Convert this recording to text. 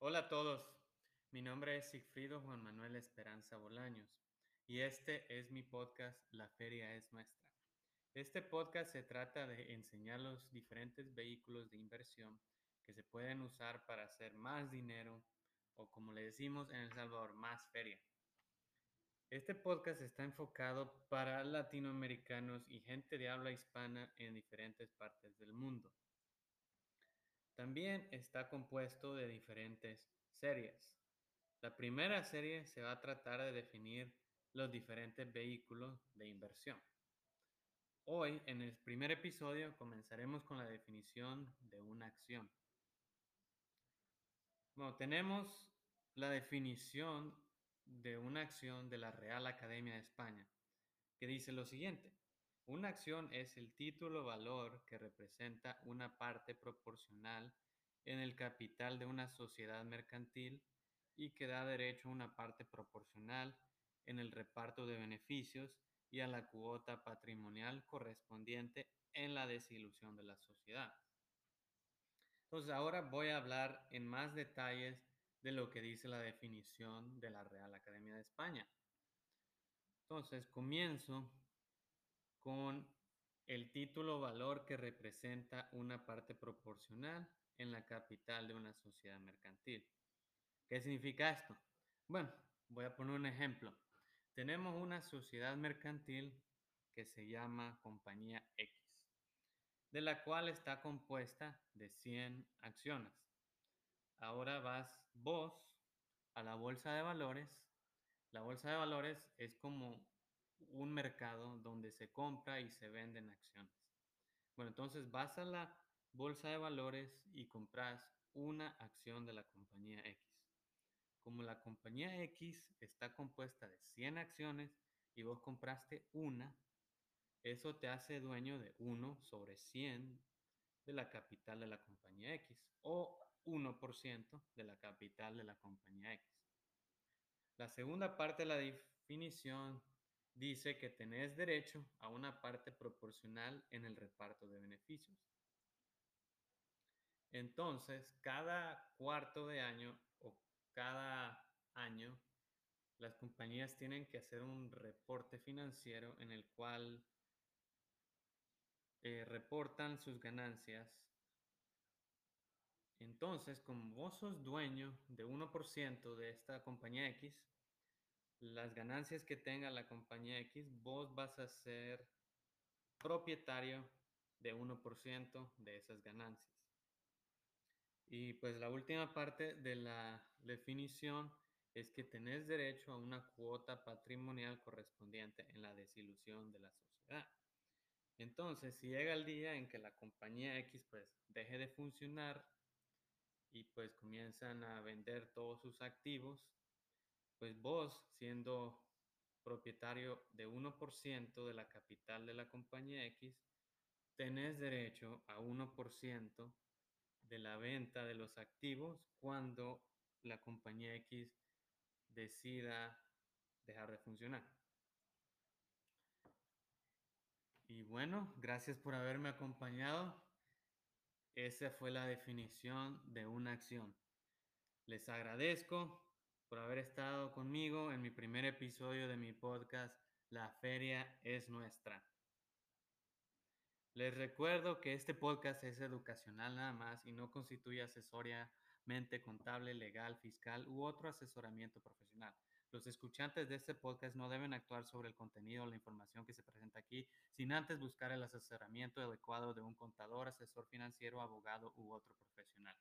Hola a todos, mi nombre es Sigfrido Juan Manuel Esperanza Bolaños y este es mi podcast La Feria es Nuestra. Este podcast se trata de enseñar los diferentes vehículos de inversión que se pueden usar para hacer más dinero o como le decimos en El Salvador, más feria. Este podcast está enfocado para latinoamericanos y gente de habla hispana en diferentes partes del mundo. También está compuesto de diferentes series. La primera serie se va a tratar de definir los diferentes vehículos de inversión. Hoy, en el primer episodio, comenzaremos con la definición de una acción. Bueno, tenemos la definición de una acción de la Real Academia de España, que dice lo siguiente. Una acción es el título valor que representa una parte proporcional en el capital de una sociedad mercantil y que da derecho a una parte proporcional en el reparto de beneficios y a la cuota patrimonial correspondiente en la desilusión de la sociedad. Entonces ahora voy a hablar en más detalles de lo que dice la definición de la Real Academia de España. Entonces, comienzo con el título valor que representa una parte proporcional en la capital de una sociedad mercantil. ¿Qué significa esto? Bueno, voy a poner un ejemplo. Tenemos una sociedad mercantil que se llama Compañía X, de la cual está compuesta de 100 acciones. Ahora vas vos a la bolsa de valores. La bolsa de valores es como un mercado donde se compra y se venden acciones. Bueno, entonces vas a la bolsa de valores y compras una acción de la compañía X. Como la compañía X está compuesta de 100 acciones y vos compraste una, eso te hace dueño de 1 sobre 100 de la capital de la compañía X o 1% de la capital de la compañía X. La segunda parte de la definición dice que tenés derecho a una parte proporcional en el reparto de beneficios. Entonces, cada cuarto de año o cada año, las compañías tienen que hacer un reporte financiero en el cual eh, reportan sus ganancias entonces, como vos sos dueño de 1% de esta compañía X, las ganancias que tenga la compañía X, vos vas a ser propietario de 1% de esas ganancias. Y pues la última parte de la definición es que tenés derecho a una cuota patrimonial correspondiente en la desilusión de la sociedad. Entonces, si llega el día en que la compañía X pues deje de funcionar y pues comienzan a vender todos sus activos, pues vos siendo propietario de 1% de la capital de la compañía X, tenés derecho a 1% de la venta de los activos cuando la compañía X decida dejar de funcionar. Y bueno, gracias por haberme acompañado. Esa fue la definición de una acción. Les agradezco por haber estado conmigo en mi primer episodio de mi podcast La Feria es Nuestra. Les recuerdo que este podcast es educacional nada más y no constituye asesoriamente contable, legal, fiscal u otro asesoramiento profesional. Los escuchantes de este podcast no deben actuar sobre el contenido o la información que se presenta aquí sin antes buscar el asesoramiento adecuado de un contador, asesor financiero, abogado u otro profesional.